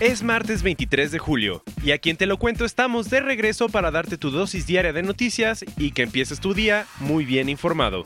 Es martes 23 de julio y a quien te lo cuento estamos de regreso para darte tu dosis diaria de noticias y que empieces tu día muy bien informado.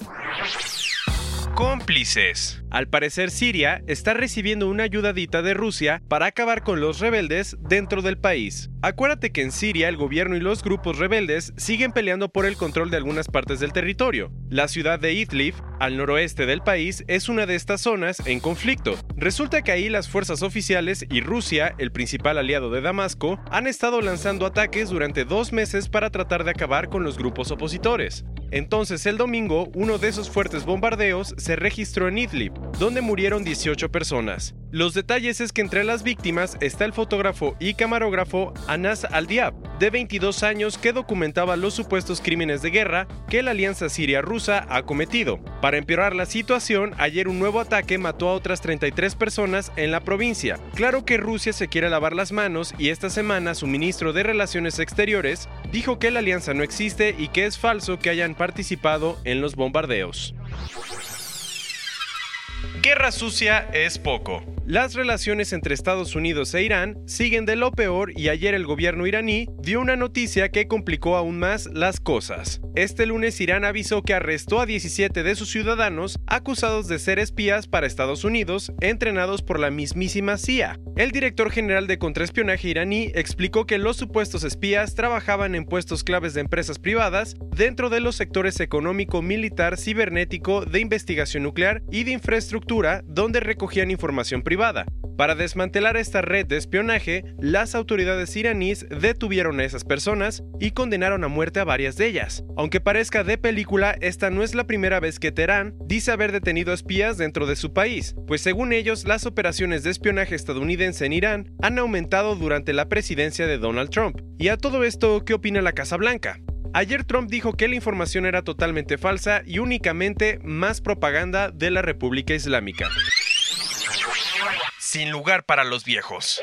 Cómplices. Al parecer Siria está recibiendo una ayudadita de Rusia para acabar con los rebeldes dentro del país. Acuérdate que en Siria el gobierno y los grupos rebeldes siguen peleando por el control de algunas partes del territorio. La ciudad de Idlib, al noroeste del país, es una de estas zonas en conflicto. Resulta que ahí las fuerzas oficiales y Rusia, el principal aliado de Damasco, han estado lanzando ataques durante dos meses para tratar de acabar con los grupos opositores. Entonces el domingo, uno de esos fuertes bombardeos se registró en Idlib, donde murieron 18 personas. Los detalles es que entre las víctimas está el fotógrafo y camarógrafo Anas Al-Diab, de 22 años, que documentaba los supuestos crímenes de guerra que la alianza siria-rusa ha cometido. Para empeorar la situación, ayer un nuevo ataque mató a otras 33 personas en la provincia. Claro que Rusia se quiere lavar las manos y esta semana su ministro de Relaciones Exteriores dijo que la alianza no existe y que es falso que hayan participado en los bombardeos. Guerra sucia es poco. Las relaciones entre Estados Unidos e Irán siguen de lo peor y ayer el gobierno iraní dio una noticia que complicó aún más las cosas. Este lunes Irán avisó que arrestó a 17 de sus ciudadanos acusados de ser espías para Estados Unidos, entrenados por la mismísima CIA. El director general de contraespionaje iraní explicó que los supuestos espías trabajaban en puestos claves de empresas privadas dentro de los sectores económico, militar, cibernético, de investigación nuclear y de infraestructura, donde recogían información privada. Para desmantelar esta red de espionaje, las autoridades iraníes detuvieron a esas personas y condenaron a muerte a varias de ellas. Aunque parezca de película, esta no es la primera vez que Teherán dice haber detenido espías dentro de su país, pues según ellos las operaciones de espionaje estadounidense en Irán han aumentado durante la presidencia de Donald Trump. Y a todo esto, ¿qué opina la Casa Blanca? Ayer Trump dijo que la información era totalmente falsa y únicamente más propaganda de la República Islámica. Sin lugar para los viejos.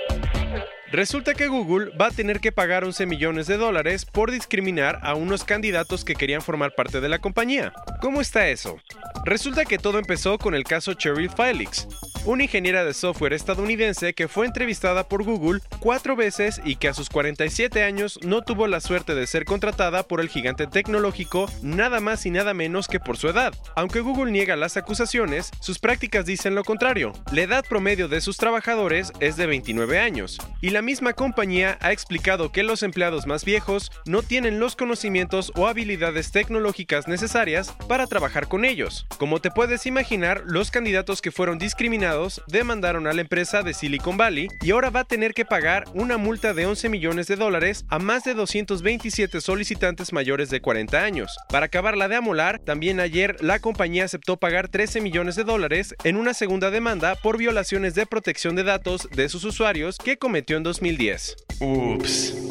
Resulta que Google va a tener que pagar 11 millones de dólares por discriminar a unos candidatos que querían formar parte de la compañía. ¿Cómo está eso? Resulta que todo empezó con el caso Cheryl Felix, una ingeniera de software estadounidense que fue entrevistada por Google cuatro veces y que a sus 47 años no tuvo la suerte de ser contratada por el gigante tecnológico nada más y nada menos que por su edad. Aunque Google niega las acusaciones, sus prácticas dicen lo contrario. La edad promedio de sus trabajadores es de 29 años, y la misma compañía ha explicado que los empleados más viejos no tienen los conocimientos o habilidades tecnológicas necesarias para trabajar con ellos. Como te puedes imaginar, los candidatos que fueron discriminados demandaron a la empresa de Silicon Valley y ahora va a tener que pagar una multa de 11 millones de dólares a más de 227 solicitantes mayores de 40 años. Para acabarla de amolar, también ayer la compañía aceptó pagar 13 millones de dólares en una segunda demanda por violaciones de protección de datos de sus usuarios que cometió en 2010. Ups.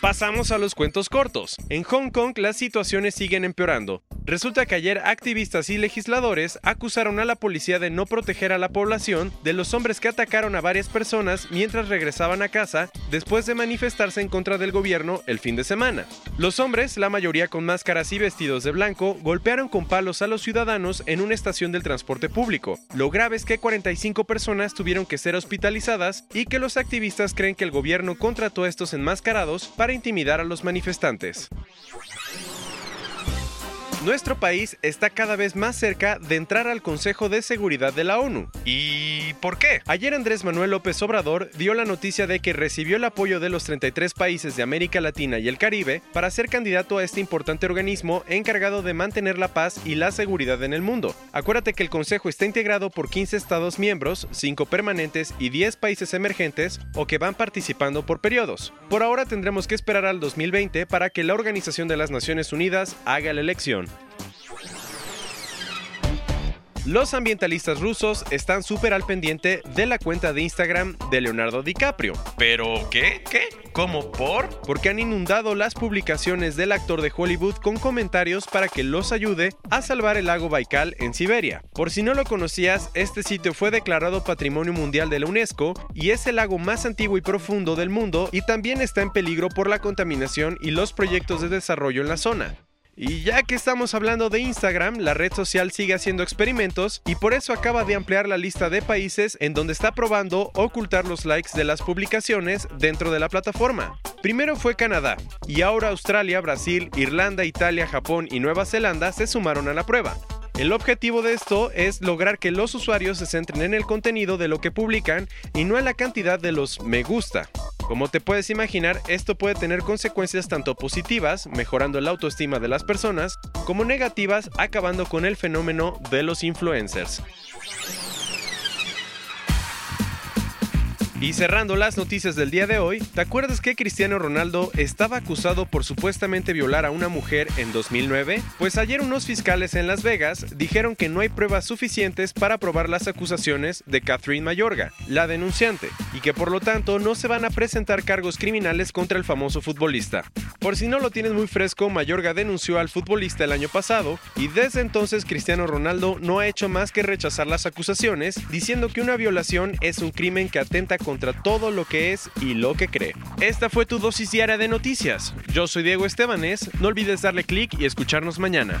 Pasamos a los cuentos cortos. En Hong Kong las situaciones siguen empeorando. Resulta que ayer activistas y legisladores acusaron a la policía de no proteger a la población de los hombres que atacaron a varias personas mientras regresaban a casa después de manifestarse en contra del gobierno el fin de semana. Los hombres, la mayoría con máscaras y vestidos de blanco, golpearon con palos a los ciudadanos en una estación del transporte público. Lo grave es que 45 personas tuvieron que ser hospitalizadas y que los activistas creen que el gobierno contrató a estos enmascarados para intimidar a los manifestantes. Nuestro país está cada vez más cerca de entrar al Consejo de Seguridad de la ONU. ¿Y por qué? Ayer Andrés Manuel López Obrador dio la noticia de que recibió el apoyo de los 33 países de América Latina y el Caribe para ser candidato a este importante organismo encargado de mantener la paz y la seguridad en el mundo. Acuérdate que el Consejo está integrado por 15 estados miembros, 5 permanentes y 10 países emergentes o que van participando por periodos. Por ahora tendremos que esperar al 2020 para que la Organización de las Naciones Unidas haga la elección. Los ambientalistas rusos están súper al pendiente de la cuenta de Instagram de Leonardo DiCaprio. ¿Pero qué? ¿Qué? ¿Cómo por? Porque han inundado las publicaciones del actor de Hollywood con comentarios para que los ayude a salvar el lago Baikal en Siberia. Por si no lo conocías, este sitio fue declarado Patrimonio Mundial de la UNESCO y es el lago más antiguo y profundo del mundo y también está en peligro por la contaminación y los proyectos de desarrollo en la zona. Y ya que estamos hablando de Instagram, la red social sigue haciendo experimentos y por eso acaba de ampliar la lista de países en donde está probando ocultar los likes de las publicaciones dentro de la plataforma. Primero fue Canadá y ahora Australia, Brasil, Irlanda, Italia, Japón y Nueva Zelanda se sumaron a la prueba. El objetivo de esto es lograr que los usuarios se centren en el contenido de lo que publican y no en la cantidad de los me gusta. Como te puedes imaginar, esto puede tener consecuencias tanto positivas, mejorando la autoestima de las personas, como negativas, acabando con el fenómeno de los influencers. Y cerrando las noticias del día de hoy, ¿te acuerdas que Cristiano Ronaldo estaba acusado por supuestamente violar a una mujer en 2009? Pues ayer unos fiscales en Las Vegas dijeron que no hay pruebas suficientes para probar las acusaciones de Catherine Mayorga, la denunciante, y que por lo tanto no se van a presentar cargos criminales contra el famoso futbolista. Por si no lo tienes muy fresco, Mayorga denunció al futbolista el año pasado y desde entonces Cristiano Ronaldo no ha hecho más que rechazar las acusaciones, diciendo que una violación es un crimen que atenta contra todo lo que es y lo que cree. Esta fue tu dosis diaria de noticias. Yo soy Diego Estebanes, no olvides darle clic y escucharnos mañana.